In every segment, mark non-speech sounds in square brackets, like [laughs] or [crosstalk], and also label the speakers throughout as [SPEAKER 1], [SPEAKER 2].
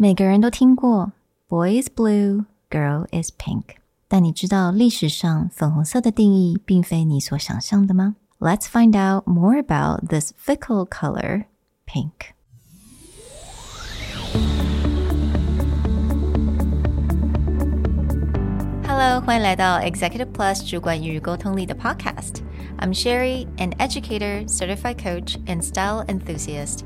[SPEAKER 1] 每个人都听过 “Boy is blue, girl is pink”，但你知道历史上粉红色的定义并非你所想象的吗？Let's find out more about this fickle color, pink. Hello，欢迎来到 Executive Plus 主管与沟通力的 Podcast。I'm Sherry, an educator, certified coach, and style enthusiast.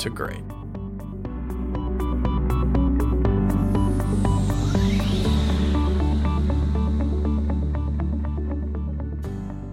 [SPEAKER 2] to great.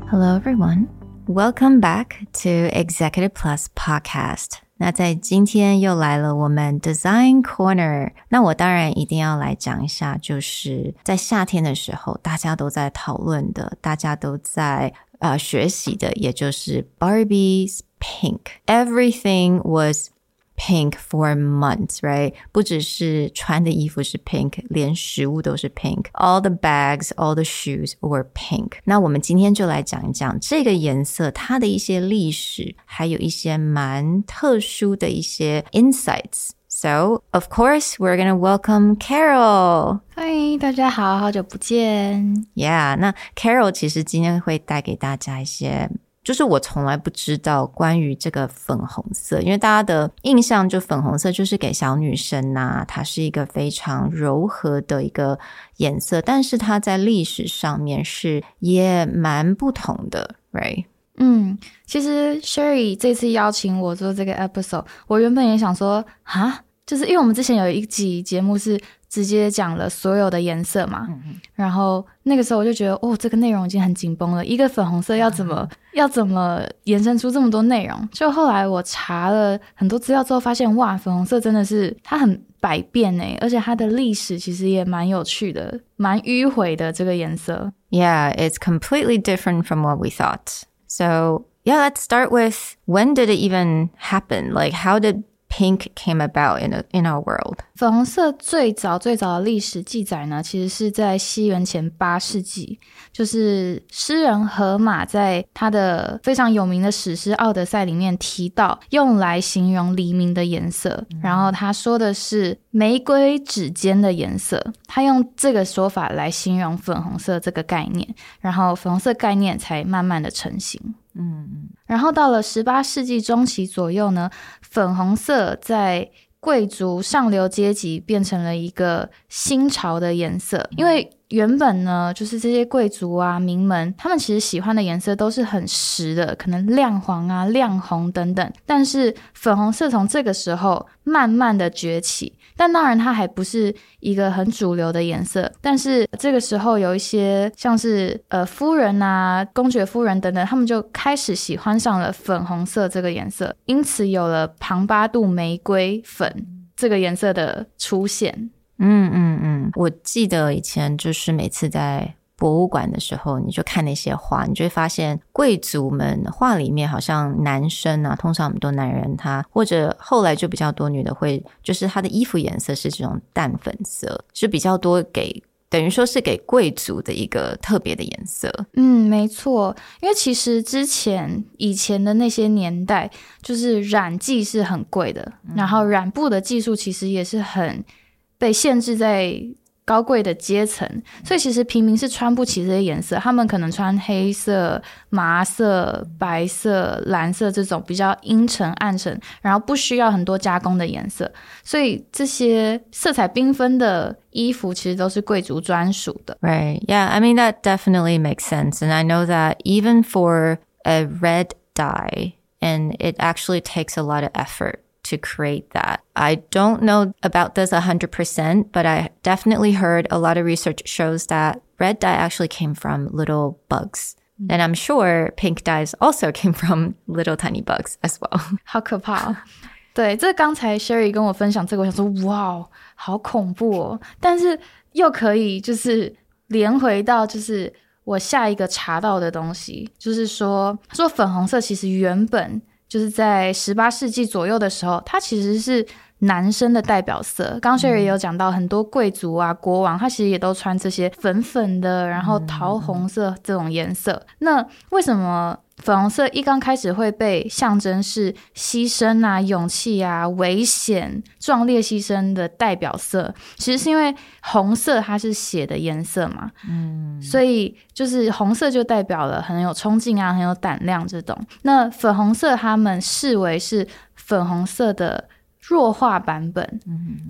[SPEAKER 1] Hello, everyone. Welcome back to Executive Plus Podcast. 那在今天又来了我们 Design Corner。那我当然一定要来讲一下，就是在夏天的时候，大家都在讨论的，大家都在呃学习的，也就是 Barbie's Pink. Everything was Pink for months, right? 不只是穿的衣服是 pink，连食物都是 pink. All the bags, all the shoes were pink. 那我们今天就来讲一讲这个颜色它的一些历史，还有一些蛮特殊的一些 insights. So, of course, we're gonna welcome Carol.
[SPEAKER 3] Hi, 大家好，好久不见。
[SPEAKER 1] Yeah, 那 Carol 其实今天会带给大家一些。 就是我从来不知道关于这个粉红色，因为大家的印象就粉红色就是给小女生呐、它是一个非常柔和的一个颜色，但是它在历史上面是也蛮不同的，right？
[SPEAKER 3] 嗯，其实 Sherry 这次邀请我做这个 episode，我原本也想说，哈，就是因为我们之前有一集节目是。直接讲了所有的颜色嘛，嗯、然后那个时候我就觉得，哦，这个内容已经很紧绷了。一个粉红色要怎么、嗯、要怎么延伸出这么多内容？就后来我查了很多资料之后，发现哇，粉红色真的是它很百变诶，而且它的历史其实也蛮有趣的，蛮迂回的这个颜色。
[SPEAKER 1] Yeah, it's completely different from what we thought. So yeah, let's start with when did it even happen? Like how did Pink came about in a, in our world.
[SPEAKER 3] 粉红色最早最早的历史记载呢，其实是在西元前八世纪，就是诗人荷马在他的非常有名的史诗《奥德赛》里面提到，用来形容黎明的颜色。嗯、然后他说的是玫瑰指尖的颜色，他用这个说法来形容粉红色这个概念，然后粉红色概念才慢慢的成型。嗯嗯，然后到了十八世纪中期左右呢，粉红色在贵族上流阶级变成了一个新潮的颜色，因为原本呢，就是这些贵族啊、名门，他们其实喜欢的颜色都是很实的，可能亮黄啊、亮红等等，但是粉红色从这个时候慢慢的崛起。但当然，它还不是一个很主流的颜色。但是这个时候，有一些像是呃夫人啊、公爵夫人等等，他们就开始喜欢上了粉红色这个颜色，因此有了庞巴度玫瑰粉这个颜色的出现。
[SPEAKER 1] 嗯嗯嗯，我记得以前就是每次在。博物馆的时候，你就看那些画，你就会发现贵族们画里面好像男生啊，通常很多男人他或者后来就比较多女的会，就是他的衣服颜色是这种淡粉色，是比较多给等于说是给贵族的一个特别的颜色。
[SPEAKER 3] 嗯，没错，因为其实之前以前的那些年代，就是染剂是很贵的，嗯、然后染布的技术其实也是很被限制在。高贵的阶层，所以其实平民是穿不起这些颜色，他们可能穿黑色、麻色、白色、蓝色这种比较阴沉暗沉，然后不需要很多加工的颜色，所以这些色彩缤纷的衣服其实都是贵族专属的。
[SPEAKER 1] Right, yeah, I mean that definitely makes sense, and I know that even for a red dye, and it actually takes a lot of effort. to create that. I don't know about this 100%, but I definitely heard a lot of research shows that red dye actually came from little bugs. Mm-hmm. And I'm sure pink dyes also came [laughs] from little tiny bugs as well. [laughs]
[SPEAKER 3] 好可怕。 对，这刚才 Sherry 跟我分享这个，我想说，哇，好恐怖哦！但是又可以就是连回到就是我下一个查到的东西，就是说说粉红色其实原本 就是在十八世纪左右的时候，它其实是。男生的代表色，刚刚 Sherry 也有讲到，很多贵族啊、国王，他其实也都穿这些粉粉的，然后桃红色这种颜色。嗯、那为什么粉红色一刚开始会被象征是牺牲啊、勇气啊、危险、壮烈牺牲的代表色？其实是因为红色它是血的颜色嘛，嗯，所以就是红色就代表了很有冲劲啊、很有胆量这种。那粉红色他们视为是粉红色的。弱化版本，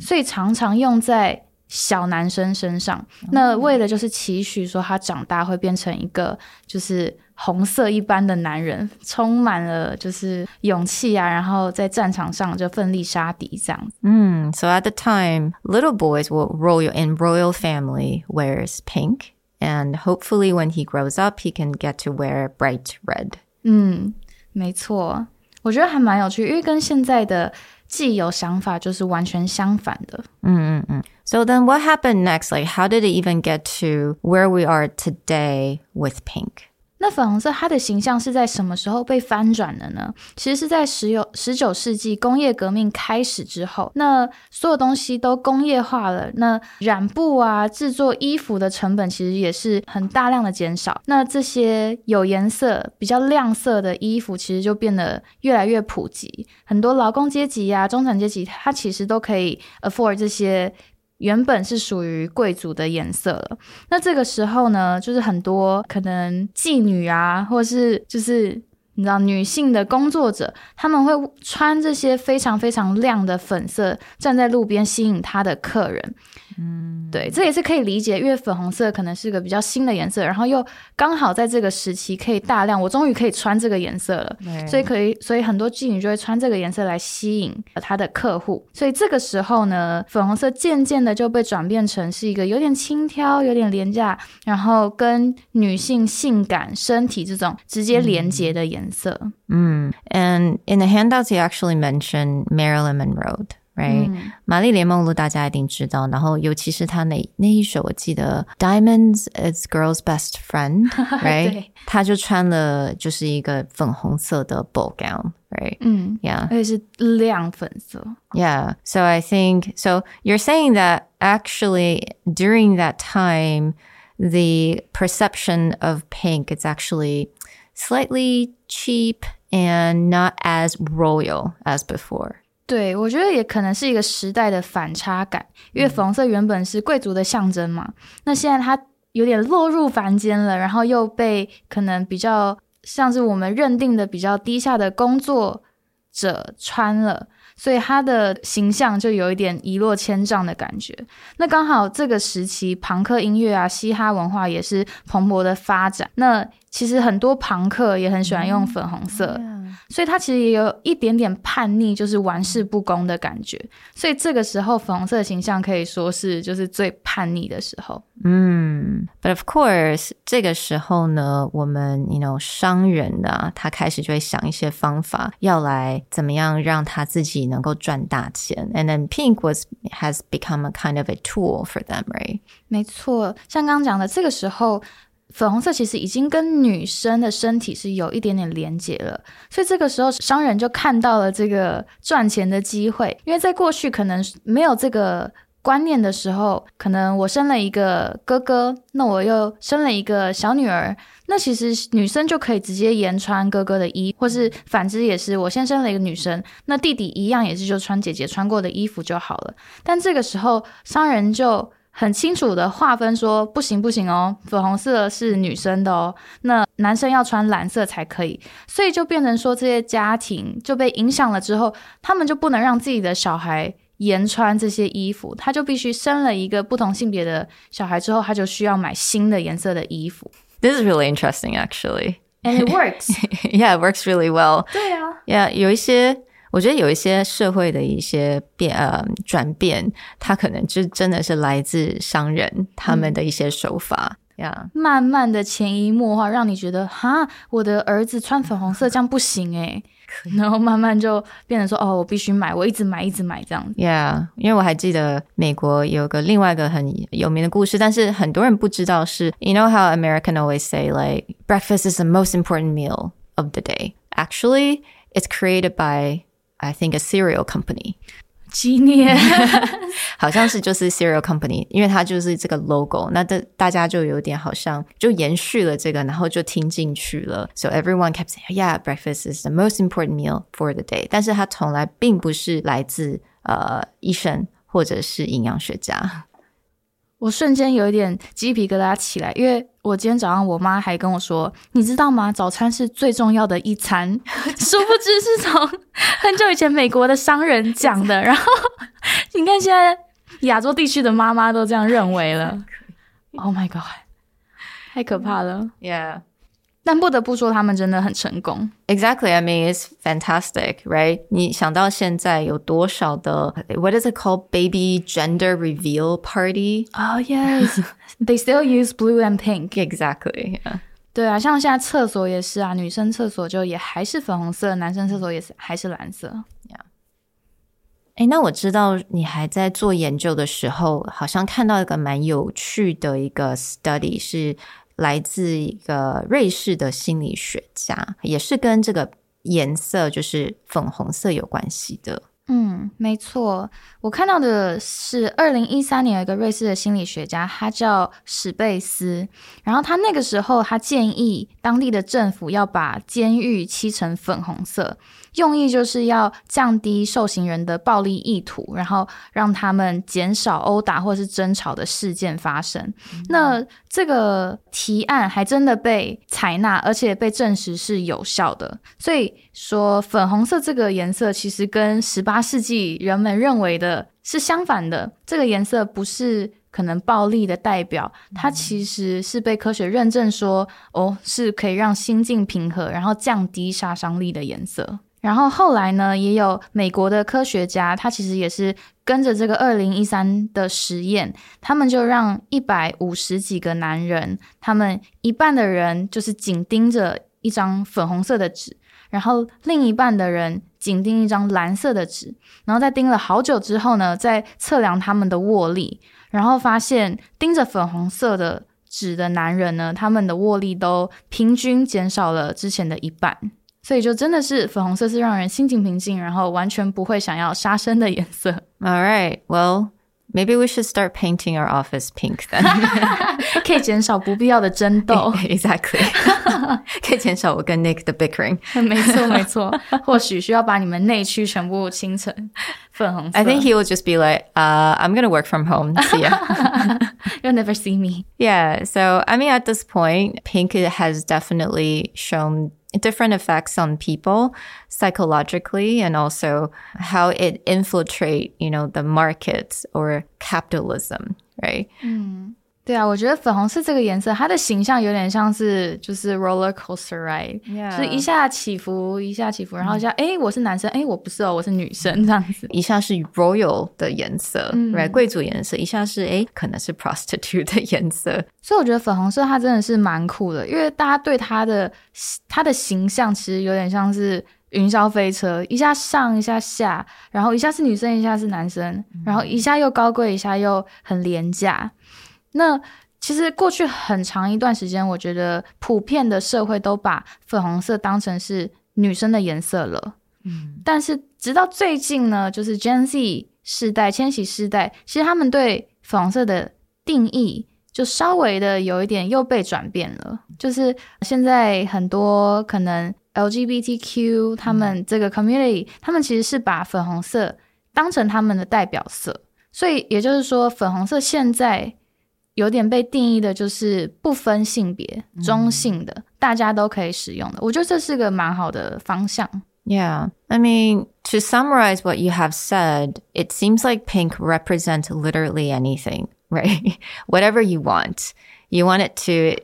[SPEAKER 3] 所以常常用在小男生身上。嗯、那为了就是期许说他长大会变成一个就是红色一般的男人，充满了就是勇气啊，然后在战场上就奋力杀敌这样。
[SPEAKER 1] 嗯，So at the time, little boys will royal in royal family wears pink, and hopefully when he grows up, he can get to wear bright red.
[SPEAKER 3] 嗯，没错，我觉得还蛮有趣，因为跟现在的。既有想法就是完全相反的。
[SPEAKER 1] 嗯嗯嗯。So then what happened next? Like, how did it even get to where we are today with pink?
[SPEAKER 3] 那粉红色它的形象是在什么时候被翻转的呢？其实是在十有十九世纪工业革命开始之后，那所有东西都工业化了，那染布啊、制作衣服的成本其实也是很大量的减少。那这些有颜色、比较亮色的衣服，其实就变得越来越普及。很多劳工阶级呀、啊、中产阶级，它其实都可以 afford 这些。原本是属于贵族的颜色了，那这个时候呢，就是很多可能妓女啊，或是就是你知道女性的工作者，他们会穿这些非常非常亮的粉色，站在路边吸引他的客人。嗯，对，这也是可以理解，因为粉红色可能是个比较新的颜色，然后又刚好在这个时期可以大量，我终于可以穿这个颜色了，所以可以，所以很多妓女就会穿这个颜色来吸引她的客户。所以这个时候呢，粉红色渐渐的就被转变成是一个有点轻佻、有点廉价，然后跟女性性感、身体这种直接连接的颜色。
[SPEAKER 1] 嗯 ，and in the handouts you actually mentioned Marilyn Monroe。Right，玛丽莲梦露大家一定知道，然后尤其是她那那一首，我记得 Diamonds is girl's best friend，Right，对她就穿了就是一个粉红色的 [laughs] [laughs] ball gown，Right，嗯，Yeah，
[SPEAKER 3] 而且是亮粉色。
[SPEAKER 1] Yeah，so I think so. You're saying that actually during that time, the perception of pink is actually slightly cheap and not as royal as before.
[SPEAKER 3] 对，我觉得也可能是一个时代的反差感，因为粉红色原本是贵族的象征嘛，那现在它有点落入凡间了，然后又被可能比较像是我们认定的比较低下的工作者穿了。所以他的形象就有一点一落千丈的感觉。那刚好这个时期，朋克音乐啊、嘻哈文化也是蓬勃的发展。那其实很多朋克也很喜欢用粉红色，嗯、所以他其实也有一点点叛逆，就是玩世不恭的感觉。所以这个时候，粉红色的形象可以说是就是最叛逆的时候。
[SPEAKER 1] 嗯，But of course，这个时候呢，我们 you know 商人啊，他开始就会想一些方法，要来怎么样让他自己能够赚大钱。And then pink was has become a kind of a tool for them, right？
[SPEAKER 3] 没错，像刚刚讲的，这个时候。粉红色其实已经跟女生的身体是有一点点连接了，所以这个时候商人就看到了这个赚钱的机会。因为在过去可能没有这个观念的时候，可能我生了一个哥哥，那我又生了一个小女儿，那其实女生就可以直接沿穿哥哥的衣，或是反之也是，我先生了一个女生，那弟弟一样也是就穿姐姐穿过的衣服就好了。但这个时候商人就。很清楚的划分说，不行不行哦，粉红色是女生的哦，那男生要穿蓝色才可以，所以就变成说，这些家庭就被影响了之后，他们就不能让自己的小孩沿穿这些衣服，他就必须生了一个不同性别的小孩之后，他就需要买新的颜色的衣服。
[SPEAKER 1] This is really interesting, actually.
[SPEAKER 3] And it works. [laughs]
[SPEAKER 1] Yeah, it works really well. [laughs]
[SPEAKER 3] 对啊
[SPEAKER 1] ，Yeah，有一些。我觉得有一些社会的一些变呃转变，它可能就真的是来自商人他们的一些手法
[SPEAKER 3] Yeah. 慢慢的潜移默化，让你觉得哈，我的儿子穿粉红色这样不行 [laughs] 诶。然后慢慢就变成说，哦，我必须买，我一直买，一直买这样子。
[SPEAKER 1] Yeah，因为我还记得美国有个另外一个很有名的故事，但是很多人不知道是，You know how American always say like breakfast is the most important meal of the day. Actually, it's created by I think a cereal company.
[SPEAKER 3] 纪念，[laughs]
[SPEAKER 1] 好像是就是 cereal company，因为它就是这个 logo，那大大家就有点好像就延续了这个，然后就听进去了。So everyone kept saying, "Yeah, breakfast is the most important meal for the day." 但是它从来并不是来自呃医生或者是营养学家。
[SPEAKER 3] 我瞬间有一点鸡皮疙瘩起来，因为我今天早上我妈还跟我说，你知道吗？早餐是最重要的一餐，[laughs] 殊不知是从很久以前美国的商人讲的。然后你看现在亚洲地区的妈妈都这样认为了。[laughs] Oh my god，太可怕了。
[SPEAKER 1] Yeah.
[SPEAKER 3] 但不得不说，他们真的很成功。
[SPEAKER 1] Exactly, I mean, it's fantastic, right? 你想到现在有多少的 What is it called? Baby gender reveal party?
[SPEAKER 3] Oh yes, [laughs] they still use blue and pink.
[SPEAKER 1] Exactly. Yeah.
[SPEAKER 3] 对啊，像现在厕所也是啊，女生厕所就也还是粉红色，男生厕所也是还是蓝色。
[SPEAKER 1] Yeah. 哎，那我知道你还在做研究的时候，好像看到一个蛮有趣的一个 study 是。 来自一个瑞士的心理学家，也是跟这个颜色，就是粉红色有关系的。
[SPEAKER 3] 嗯，没错，我看到的是二零一三年有一个瑞士的心理学家，他叫史贝斯，然后他那个时候他建议当地的政府要把监狱漆成粉红色。用意就是要降低受刑人的暴力意图，然后让他们减少殴打或是争吵的事件发生。嗯、那这个提案还真的被采纳，而且被证实是有效的。所以说，粉红色这个颜色其实跟十八世纪人们认为的是相反的。这个颜色不是可能暴力的代表，它其实是被科学认证说，哦，是可以让心境平和，然后降低杀伤力的颜色。然后后来呢，也有美国的科学家，他其实也是跟着这个二零一三的实验，他们就让一百五十几个男人，他们一半的人就是紧盯着一张粉红色的纸，然后另一半的人紧盯一张蓝色的纸，然后在盯了好久之后呢，再测量他们的握力，然后发现盯着粉红色的纸的男人呢，他们的握力都平均减少了之前的一半。所以就真的是粉红色是让人心情平静，然后完全不会想要杀生的颜色。[laughs]
[SPEAKER 1] All right, well, maybe we should start painting our office pink then. [laughs]
[SPEAKER 3] 可以减少不必要的争斗。
[SPEAKER 1] Exactly. [laughs] [laughs] 可以减少我跟 Nick 的 bickering。
[SPEAKER 3] 没错，没错。或许需要把你们内区全部清成粉红色。
[SPEAKER 1] I think he will just be like, uh, I'm going to work from home. See ya.
[SPEAKER 3] You'll never see me.
[SPEAKER 1] Yeah. So, I mean, at this point, pink has definitely shown different effects on people psychologically and also how it infiltrate, you know, the markets or capitalism, right?
[SPEAKER 3] 嗯，对啊，我觉得粉红色这个颜色，它的形象有点像是就是 roller coaster ride，Yeah. 就是一下起伏，一下起伏，然后一下，哎、嗯，我是男生，哎，我不是哦，我是女生这样子。
[SPEAKER 1] 一下是 royal 的颜色，嗯，right，贵族颜色，一下是哎，可能是 prostitute 的颜色。
[SPEAKER 3] 所以我觉得粉红色它真的是蛮酷的，因为大家对它的它的形象其实有点像是云霄飞车，一下上一下下，然后一下是女生，一下是男生，嗯、然后一下又高贵，一下又很廉价。那其实过去很长一段时间，我觉得普遍的社会都把粉红色当成是女生的颜色了。嗯，但是直到最近呢，就是 Gen Z 世代、千禧世代，其实他们对粉红色的定义就稍微的有一点又被转变了。就是现在很多可能 LGBTQ 他们这个 community，嗯，他们其实是把粉红色当成他们的代表色，所以也就是说，粉红色现在。有点被定义的就是不分性别、中性的，大家都可以使用的。我觉得这是个蛮好的方向。
[SPEAKER 1] Yeah, I mean, to summarize what you have said, it seems like pink represents literally anything, [laughs] right? Whatever you want. You want it to,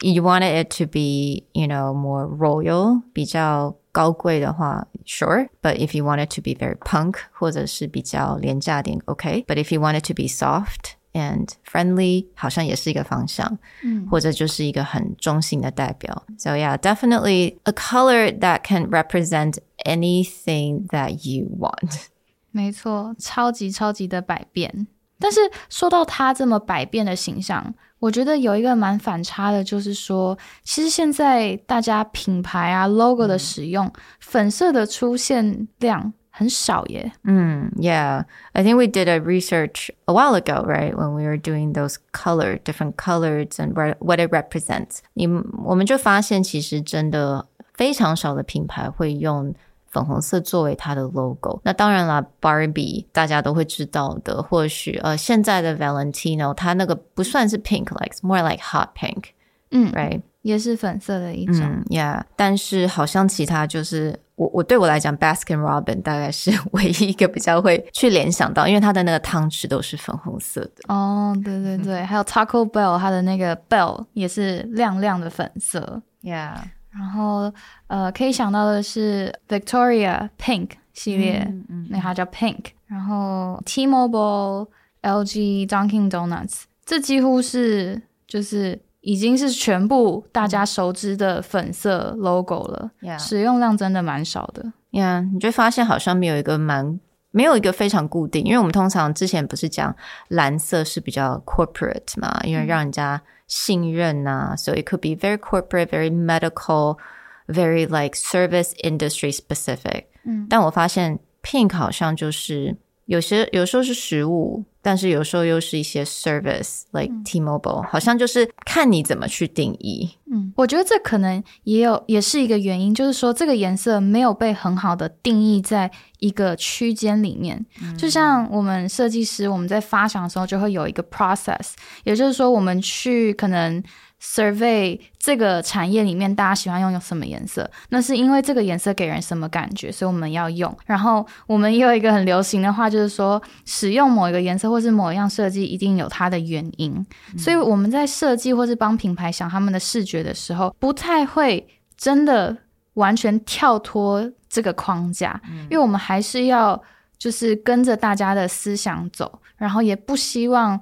[SPEAKER 1] you want it to be, you know, more royal, 比较高贵的话，sure. But if you want it to be very punk, 或者是比较廉价点，okay. But if you want it to be soft, and friendly 好像也是一个方向，嗯，或者就是一个很中性的代表。So yeah, definitely a color that can represent anything that you want.
[SPEAKER 3] 没错，超级超级的百变。但是说到它这么百变的形象，我觉得有一个蛮反差的，就是说，其实现在大家品牌啊 logo 的使用，嗯、粉色的出现量很少耶。
[SPEAKER 1] 嗯，Yeah, I think we did a research a while ago, right? When we were doing those color, different colors and what it represents. 你我们就发现，其实真的非常少的品牌会用。粉红色作为它的 logo，那当然了，Barbie 大家都会知道的，或许呃现在的 Valentino 它那个不算是 pink，like more like hot pink，嗯，right
[SPEAKER 3] 也是粉色的一种，
[SPEAKER 1] 嗯，yeah，但是好像其他就是 我我对我来讲，Baskin Robbins 大概是 [laughs] 唯一一个比较会去联想到，因为它的那个汤匙都是粉红色的。
[SPEAKER 3] 哦，对对对，嗯、还有 Taco Bell 它的那个 bell 也是亮亮的粉色
[SPEAKER 1] ，yeah。
[SPEAKER 3] 然后，呃，可以想到的是 Victoria Pink 系列，嗯嗯、那它叫 Pink。然后 T-Mobile、LG、Dunkin' Donuts，这几乎是就是已经是全部大家熟知的粉色 logo 了。Yeah. 使用量真的蛮少的。
[SPEAKER 1] 呀，yeah, 你就发现好像没有一个蛮没有一个非常固定，因为我们通常之前不是讲蓝色是比较 corporate 嘛，因为让人家。信任啊，so it could be very corporate, very medical, very like service industry specific。嗯，但我发现 pink 好像就是有些有时候是食物。但是有时候又是一些 service，like T-Mobile，、嗯、好像就是看你怎么去定义。
[SPEAKER 3] 嗯，我觉得这可能也有也是一个原因，就是说这个颜色没有被很好的定义在一个区间里面。嗯、就像我们设计师，我们在发想的时候就会有一个 process，也就是说我们去可能。Survey 这个产业里面，大家喜欢用用什么颜色？那是因为这个颜色给人什么感觉，所以我们要用。然后我们也有一个很流行的话，就是说使用某一个颜色或是某一样设计，一定有它的原因。嗯、所以我们在设计或是帮品牌想他们的视觉的时候，不太会真的完全跳脱这个框架，嗯、因为我们还是要就是跟着大家的思想走，然后也不希望。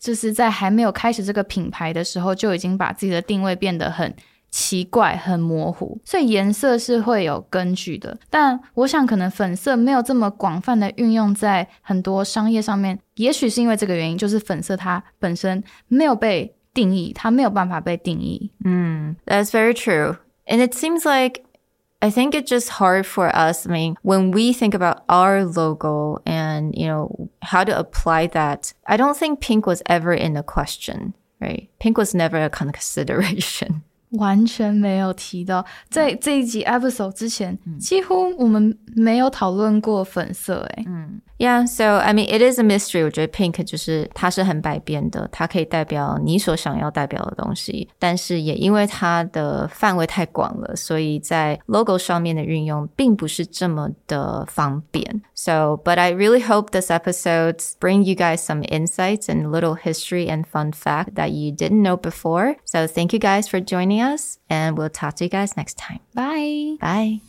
[SPEAKER 3] 就是在还没有开始这个品牌的时候，就已经把自己的定位变得很奇怪、很模糊。所以颜色是会有根据的，但我想可能粉色没有这么广泛的运用在很多商业上面，也许是因为这个原因，就是粉色它本身没有被定义，它没有办法被定义。
[SPEAKER 1] 嗯，That's very true. And it seems like I think it's just hard for us. I mean, when we think about our logo and, you know, how to apply that, I don't think pink was ever in the question, right? Pink was never a consideration. [laughs]
[SPEAKER 3] 完全没有提到，在这一集 episode 之前，嗯、几乎我们没有讨论过粉色。诶，
[SPEAKER 1] 嗯 ，Yeah, so I mean, it is a mystery. 我觉得 pink 就是它是很百变的，它可以代表你所想要代表的东西，但是也因为它的范围太广了，所以在 logo 上面的运用并不是这么的方便。So, but I really hope this episode bring you guys some insights and a little history and fun fact that you didn't know before. So, thank you guys for joining us, and we'll talk to you guys next time.
[SPEAKER 3] Bye.
[SPEAKER 1] Bye.